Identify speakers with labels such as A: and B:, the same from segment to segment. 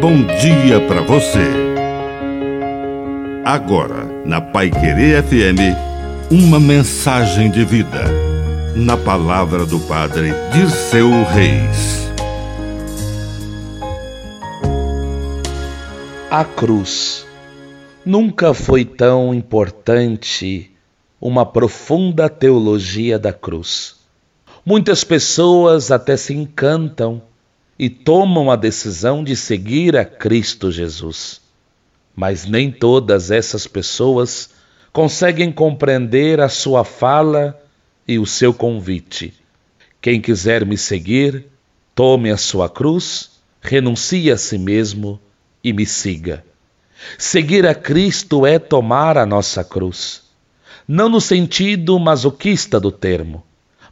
A: bom dia para você. Agora, na Pai Querer FM, uma mensagem de vida. Na palavra do Padre Dirceu Reis.
B: A cruz. Nunca foi tão importante uma profunda teologia da cruz. Muitas pessoas até se encantam e tomam a decisão de seguir a Cristo Jesus. Mas nem todas essas pessoas conseguem compreender a sua fala e o seu convite. Quem quiser me seguir, tome a sua cruz, renuncie a si mesmo e me siga. Seguir a Cristo é tomar a nossa cruz. Não no sentido masoquista do termo,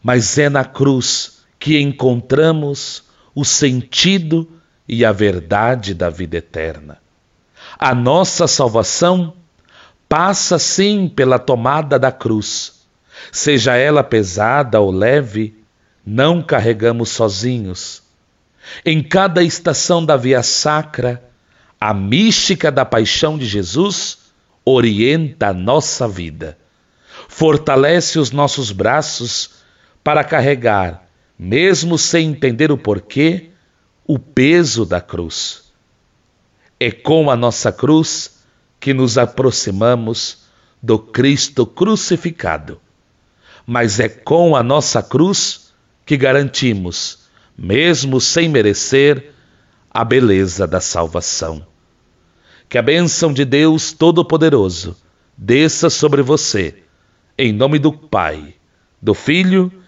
B: mas é na cruz que encontramos o sentido e a verdade da vida eterna. A nossa salvação passa sim pela tomada da cruz. Seja ela pesada ou leve, não carregamos sozinhos. Em cada estação da via sacra, a mística da paixão de Jesus orienta a nossa vida, fortalece os nossos braços para carregar mesmo sem entender o porquê, o peso da cruz. É com a nossa cruz que nos aproximamos do Cristo crucificado. Mas é com a nossa cruz que garantimos, mesmo sem merecer, a beleza da salvação. Que a bênção de Deus Todo-Poderoso desça sobre você, em nome do Pai, do Filho e